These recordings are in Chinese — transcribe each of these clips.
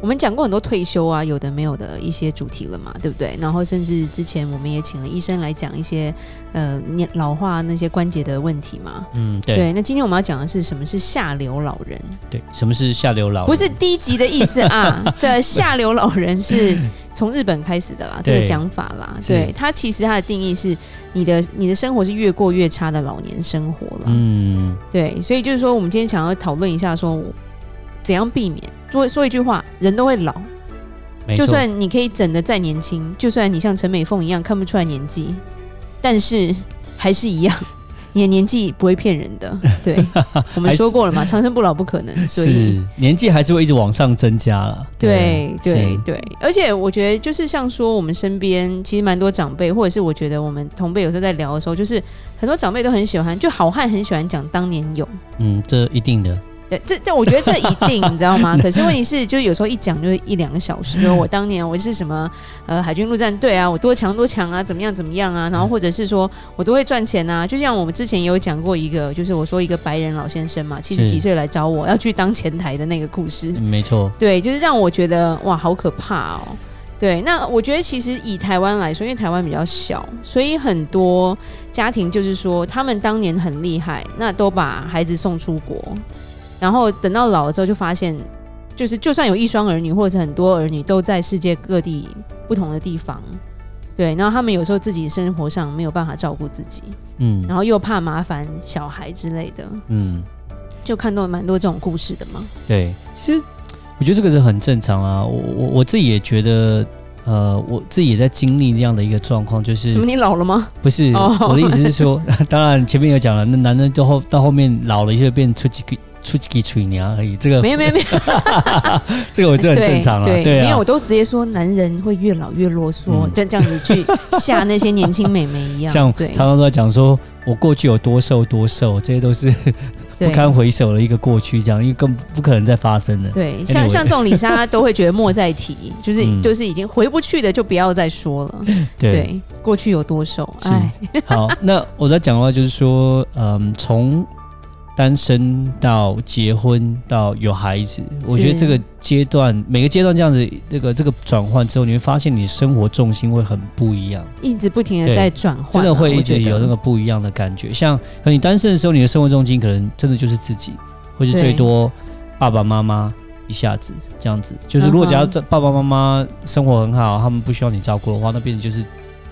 我们讲过很多退休啊，有的没有的一些主题了嘛，对不对？然后甚至之前我们也请了医生来讲一些呃年老化那些关节的问题嘛。嗯，对。对，那今天我们要讲的是什么是下流老人？对，什么是下流老人？不是低级的意思啊，这下流老人是从日本开始的啦，这个讲法啦。对，它其实它的定义是你的你的生活是越过越差的老年生活了。嗯，对，所以就是说，我们今天想要讨论一下说。怎样避免？说说一句话，人都会老，就算你可以整的再年轻，就算你像陈美凤一样看不出来年纪，但是还是一样，你的年纪不会骗人的。对，我们说过了嘛，长生不老不可能，所以年纪还是会一直往上增加了。对对对，对，而且我觉得就是像说我们身边其实蛮多长辈，或者是我觉得我们同辈有时候在聊的时候，就是很多长辈都很喜欢，就好汉很喜欢讲当年勇。嗯，这一定的。对，这这我觉得这一定，你知道吗？可是问题是，就是有时候一讲就是一两个小时，就是我当年我是什么呃海军陆战队啊，我多强多强啊，怎么样怎么样啊，然后或者是说我都会赚钱啊，就像我们之前也有讲过一个，就是我说一个白人老先生嘛，七十几岁来找我要去当前台的那个故事，没错，对，就是让我觉得哇，好可怕哦。对，那我觉得其实以台湾来说，因为台湾比较小，所以很多家庭就是说他们当年很厉害，那都把孩子送出国。然后等到老了之后，就发现，就是就算有一双儿女，或者很多儿女都在世界各地不同的地方，对，然后他们有时候自己生活上没有办法照顾自己，嗯，然后又怕麻烦小孩之类的，嗯，就看到蛮多这种故事的嘛。对，其实我觉得这个是很正常啊。我我我自己也觉得，呃，我自己也在经历这样的一个状况，就是什么？你老了吗？不是，哦、我的意思是说，当然前面有讲了，那男人到后到后面老了，一些变出几个。出几嘴娘而已，这个没有没有没有，这个我觉得很正常了。对，没有，我都直接说男人会越老越啰嗦，就、嗯、这样子去吓那些年轻美眉一样。像常常都在讲说我过去有多瘦多瘦，这些都是 不堪回首的一个过去，这样因为更不可能再发生了。对，像像这种李莎都会觉得莫再提，就是、嗯、就是已经回不去的就不要再说了。对，对，过去有多瘦，哎，好，那我在讲的话就是说，嗯，从。单身到结婚到有孩子，我觉得这个阶段每个阶段这样子，那个这个转换之后，你会发现你生活重心会很不一样，一直不停的在转换，真的会一直有那个不一样的感觉。像和你单身的时候，你的生活重心可能真的就是自己，或是最多爸爸妈妈一下子这样子。就是如果只要爸爸妈妈生活很好，他们不需要你照顾的话，那变成就是。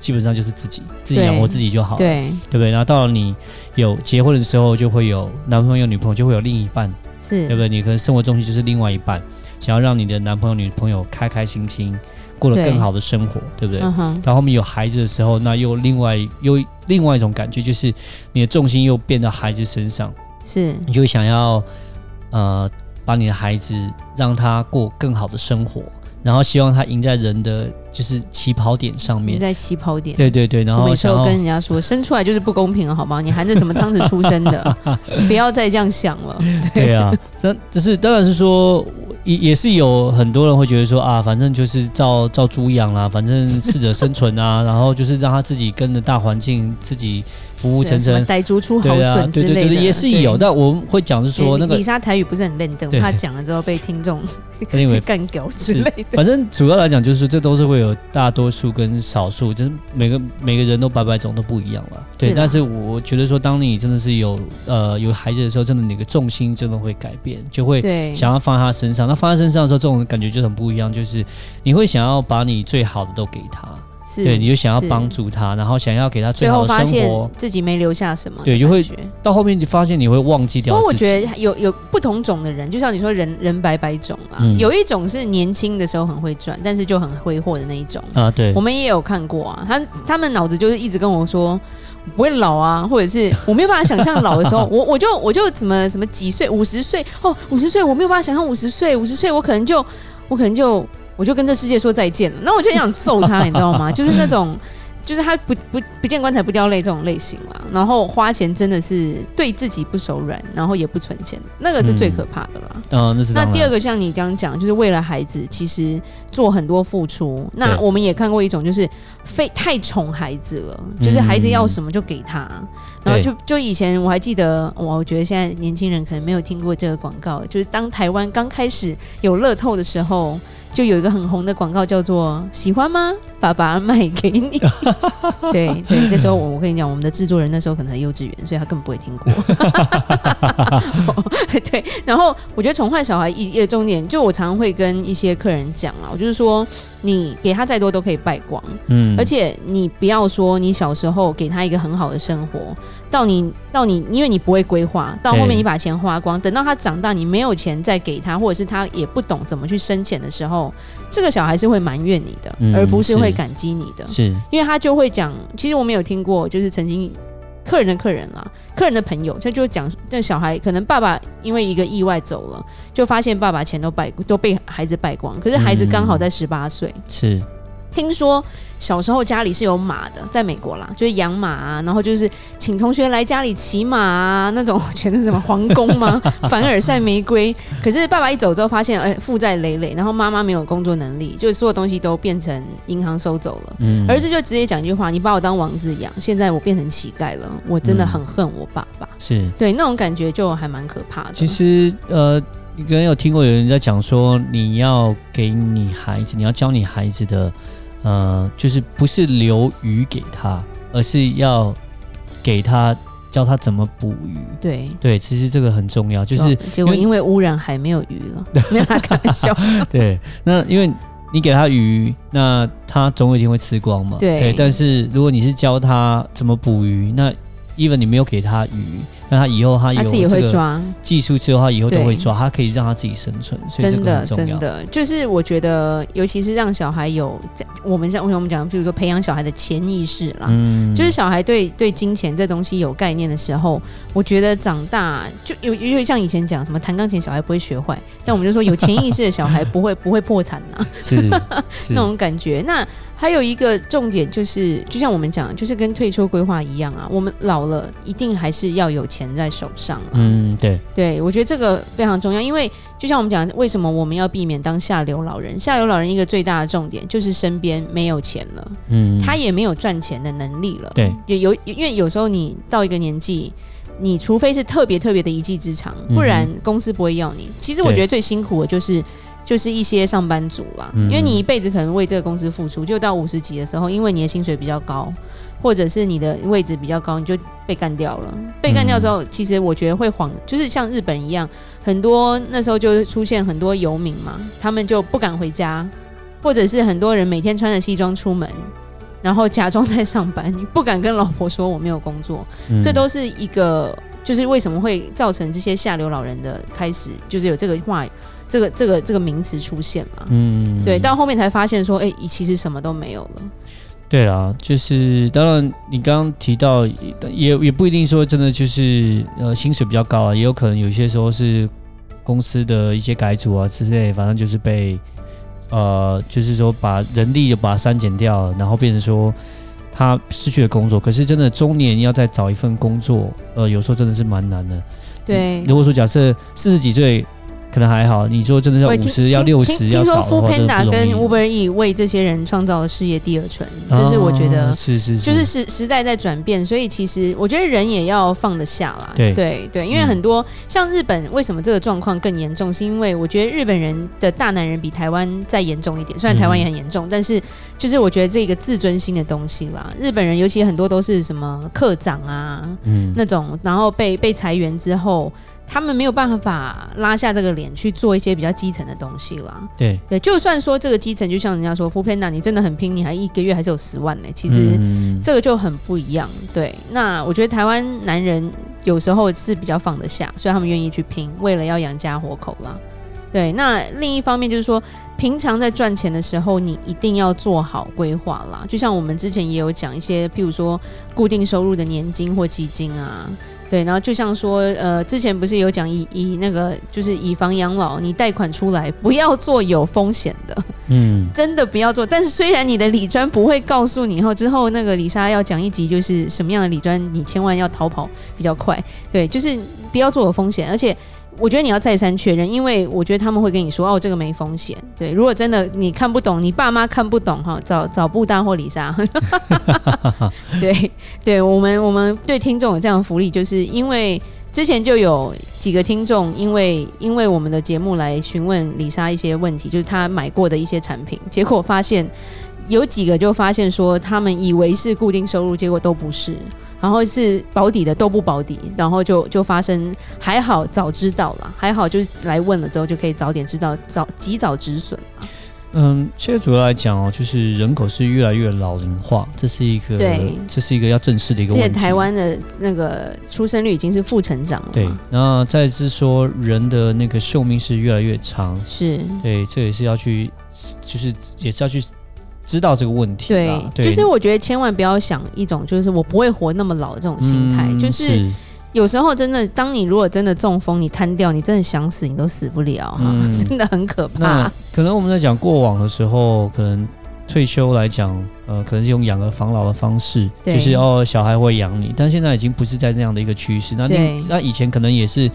基本上就是自己自己养活自己就好了，对，对不对？然后到了你有结婚的时候，就会有男朋友、女朋友，就会有另一半，是对不对？你可能生活重心就是另外一半，想要让你的男朋友、女朋友开开心心过得更好的生活，对，对不对？然后、嗯、哼后面有孩子的时候，那又另外又另外一种感觉，就是你的重心又变到孩子身上，是你就想要呃把你的孩子让他过更好的生活。然后希望他赢在人的就是起跑点上面，赢在起跑点。对对对，然后每次都跟人家说，生出来就是不公平了，好吗？你含着什么汤匙出生的？不要再这样想了。对，对啊，这只是当然是说，也也是有很多人会觉得说啊，反正就是照照猪养啦，反正适者生存啊，然后就是让他自己跟着大环境自己。服务层层，傣族出好笋之类的，对对对，也是有。但我们会讲是说，那个李莎台语不是很认真，怕讲了之后被听众 因为 干掉之类的。反正主要来讲，就是这都是会有大多数跟少数，就是每个每个人都百百种都不一样了。对，但是我觉得说，当你真的是有呃有孩子的时候，真的你的重心真的会改变，就会想要放在他身上。那放在身上的时候，这种感觉就很不一样，就是你会想要把你最好的都给他。是对，你就想要帮助他，然后想要给他最好的生活，最后发现自己没留下什么，对，就会到后面你发现你会忘记掉。不过我觉得有有不同种的人，就像你说人人百百种啊，嗯、有一种是年轻的时候很会赚，但是就很挥霍的那一种。啊。对，我们也有看过啊，他他们脑子就是一直跟我说不会老啊，或者是我没有办法想象老的时候，我我就我就怎么什么几岁五十岁哦，五十岁我没有办法想象五十岁，五十岁我可能就我可能就我就跟这世界说再见了，那我就想揍他，你知道吗？就是那种。就是他不不不见棺材不掉泪这种类型啦，然后花钱真的是对自己不手软，然后也不存钱，那个是最可怕的啦。嗯、哦，那是。那第二个像你刚刚讲，就是为了孩子，其实做很多付出。那我们也看过一种，就是非太宠孩子了，就是孩子要什么就给他，嗯、然后就就以前我还记得，我觉得现在年轻人可能没有听过这个广告，就是当台湾刚开始有乐透的时候。就有一个很红的广告叫做“喜欢吗？爸爸卖给你。”对对，这时候我我跟你讲，我们的制作人那时候可能很幼稚园，所以他根本不会听过。对，然后我觉得宠坏小孩一一个重点，就我常常会跟一些客人讲啊，我就是说。你给他再多都可以败光，嗯，而且你不要说你小时候给他一个很好的生活，到你到你，因为你不会规划，到后面你把钱花光，等到他长大，你没有钱再给他，或者是他也不懂怎么去生钱的时候，这个小孩是会埋怨你的，而不是会感激你的，是，因为他就会讲，其实我没有听过，就是曾经。客人的客人啦，客人的朋友，他就讲，这小孩可能爸爸因为一个意外走了，就发现爸爸钱都败，都被孩子败光，可是孩子刚好在十八岁，是。听说小时候家里是有马的，在美国啦，就是养马啊，然后就是请同学来家里骑马啊，那种全是什么皇宫吗？凡尔赛玫瑰。可是爸爸一走之后，发现哎负债累累，然后妈妈没有工作能力，就是所有东西都变成银行收走了。嗯，儿子就直接讲一句话：“你把我当王子养，现在我变成乞丐了，我真的很恨我爸爸。”是对那种感觉就还蛮可怕的。其实呃，你可能有听过有人在讲说，你要给你孩子，你要教你孩子的。呃，就是不是留鱼给他，而是要给他教他怎么捕鱼。对对，其实这个很重要。就是结果因为污染海没有鱼了，没有开玩笑。对，那因为你给他鱼，那他总有一天会吃光嘛。对，对，但是如果你是教他怎么捕鱼，那 even 你没有给他鱼。那他以后他有这个技术之后，他以后都会抓，他可以让他自己生存。真的，真的，就是我觉得，尤其是让小孩有，我们像我们讲，比如说培养小孩的潜意识啦，嗯，就是小孩对对金钱这东西有概念的时候，我觉得长大就有，因为像以前讲什么弹钢琴小孩不会学坏，但我们就说有潜意识的小孩不会 不会破产呐，是，是。那种感觉。那还有一个重点就是，就像我们讲，就是跟退休规划一样啊，我们老了一定还是要有钱在手上。嗯，对，对，我觉得这个非常重要，因为就像我们讲，为什么我们要避免当下流老人？下流老人一个最大的重点就是身边没有钱了，嗯，他也没有赚钱的能力了。对，也有，因为有时候你到一个年纪，你除非是特别特别的一技之长，不然公司不会要你。其实我觉得最辛苦的就是。就是一些上班族啦，因为你一辈子可能为这个公司付出，就到五十几的时候，因为你的薪水比较高，或者是你的位置比较高，你就被干掉了。被干掉之后，其实我觉得会晃，就是像日本一样，很多那时候就出现很多游民嘛，他们就不敢回家，或者是很多人每天穿着西装出门，然后假装在上班，你不敢跟老婆说我没有工作，这都是一个，就是为什么会造成这些下流老人的开始，就是有这个话。这个这个这个名词出现嘛，嗯，对，到后面才发现说，哎，其实什么都没有了。对啦，就是当然，你刚刚提到，也也不一定说真的就是呃薪水比较高啊，也有可能有些时候是公司的一些改组啊之类，反正就是被呃，就是说把人力就把它删减掉，然后变成说他失去了工作。可是真的中年要再找一份工作，呃，有时候真的是蛮难的。对，如果说假设四十几岁。可能还好，你说真的要五十要六十要找的话，听说 Foodpanda 跟 Uber E 为这些人创造了事业第二春，这、哦、是我觉得是是，是就是时时代在转变，所以其实我觉得人也要放得下啦。对对对，因为很多、嗯、像日本，为什么这个状况更严重？是因为我觉得日本人的大男人比台湾再严重一点，虽然台湾也很严重、嗯，但是就是我觉得这个自尊心的东西啦，日本人尤其很多都是什么课长啊，嗯，那种，然后被被裁员之后。他们没有办法拉下这个脸去做一些比较基层的东西啦。对对，就算说这个基层，就像人家说，foodpanda，你真的很拼，你还一个月还是有十万呢。其实这个就很不一样。对，那我觉得台湾男人有时候是比较放得下，所以他们愿意去拼，为了要养家活口啦。对，那另一方面就是说，平常在赚钱的时候，你一定要做好规划啦。就像我们之前也有讲一些，譬如说固定收入的年金或基金啊。对，然后就像说，呃，之前不是有讲以以那个就是以房养老，你贷款出来不要做有风险的，嗯，真的不要做。但是虽然你的理专不会告诉你，以后之后那个李莎要讲一集，就是什么样的理专你千万要逃跑比较快，对，就是不要做有风险，而且。我觉得你要再三确认，因为我觉得他们会跟你说哦，这个没风险。对，如果真的你看不懂，你爸妈看不懂哈，找找布大或李莎。对，对我们我们对听众有这样的福利，就是因为之前就有几个听众，因为因为我们的节目来询问李莎一些问题，就是他买过的一些产品，结果发现有几个就发现说他们以为是固定收入，结果都不是。然后是保底的都不保底，然后就就发生，还好早知道了，还好就是来问了之后就可以早点知道，早及早止损。嗯，现在主要来讲哦，就是人口是越来越老龄化，这是一个对，这是一个要正视的一个问题。而且台湾的那个出生率已经是负成长了。对，然后再是说人的那个寿命是越来越长，是对，这也是要去，就是也是要去。知道这个问题，对，对，就是我觉得千万不要想一种就是我不会活那么老的这种心态，嗯，就是有时候真的，当你如果真的中风，你瘫掉，你真的想死你都死不了哈，嗯，真的很可怕。可能我们在讲过往的时候，可能退休来讲，呃，可能是用养儿防老的方式，就是哦，小孩会养你，但现在已经不是在这样的一个趋势。那那以前可能也是。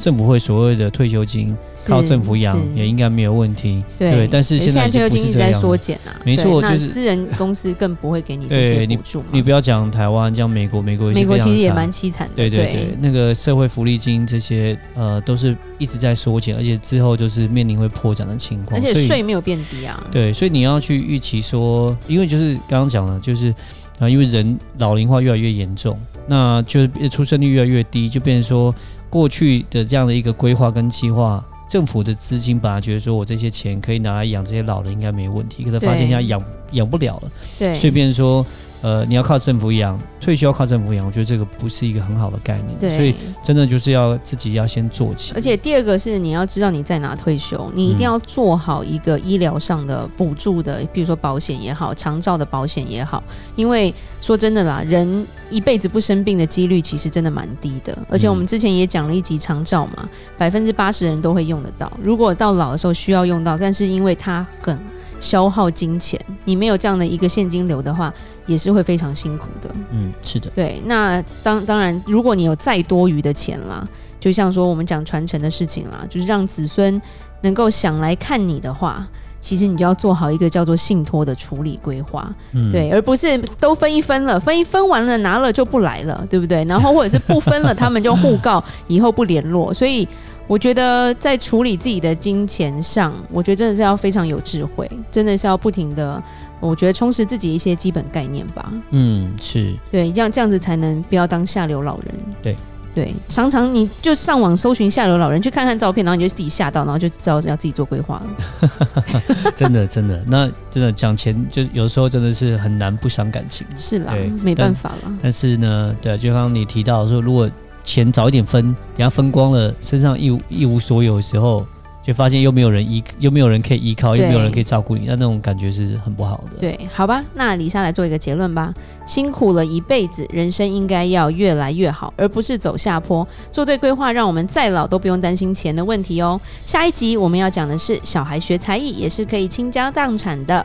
政府会所谓的退休金靠政府养也应该没有问题，对，对。但是现在，退休金一直在缩减啊，没错，就是私人公司更不会给你这些补助。你不要讲台湾，讲美国，美国美国其实也蛮凄惨的。对对对，对，那个社会福利金这些呃都是一直在缩减，而且之后就是面临会破产的情况。而且税没有变低啊。对，所以你要去预期说，因为就是刚刚讲了，就是啊，因为人老龄化越来越严重，那就是出生率越来越低，就变成说。过去的这样的一个规划跟计划，政府的资金本来觉得说我这些钱可以拿来养这些老人应该没问题，可是发现现在养养不了了，对，所以变成说。呃，你要靠政府养，退休要靠政府养，我觉得这个不是一个很好的概念。对，所以真的就是要自己要先做起。而且第二个是你要知道你在哪退休，你一定要做好一个医疗上的补助的，比如说保险也好，长照的保险也好。因为说真的啦，人一辈子不生病的几率其实真的蛮低的。而且我们之前也讲了一集长照嘛，百分之八十的人都会用得到。如果到老的时候需要用到，但是因为它很消耗金钱，你没有这样的一个现金流的话，也是会非常辛苦的。嗯，是的。对，那当当然，如果你有再多余的钱啦，就像说我们讲传承的事情啦，就是让子孙能够想来看你的话，其实你就要做好一个叫做信托的处理规划。嗯，对，而不是都分一分了，分一分完了拿了就不来了，对不对？然后或者是不分了，他们就互告以后不联络，所以。我觉得在处理自己的金钱上，我觉得真的是要非常有智慧，真的是要不停的，我觉得充实自己一些基本概念吧。嗯，是对，这样这样子才能不要当下流老人。对对，常常你就上网搜寻下流老人，去看看照片，然后你就自己吓到，然后就知道要自己做规划了。真的真的，那真的讲钱，就有时候真的是很难不伤感情。是啦，没办法了。但，但是呢，对，就刚刚你提到说，如果钱早一点分，等下分光了，身上一无一无所有的时候，就发现又没有人依，又没有人可以依靠，又没有人可以照顾你，那那种感觉是很不好的。对，好吧，那李莎来做一个结论吧。辛苦了一辈子，人生应该要越来越好，而不是走下坡。做对规划，让我们再老都不用担心钱的问题哦。下一集我们要讲的是，小孩学才艺也是可以倾家荡产的。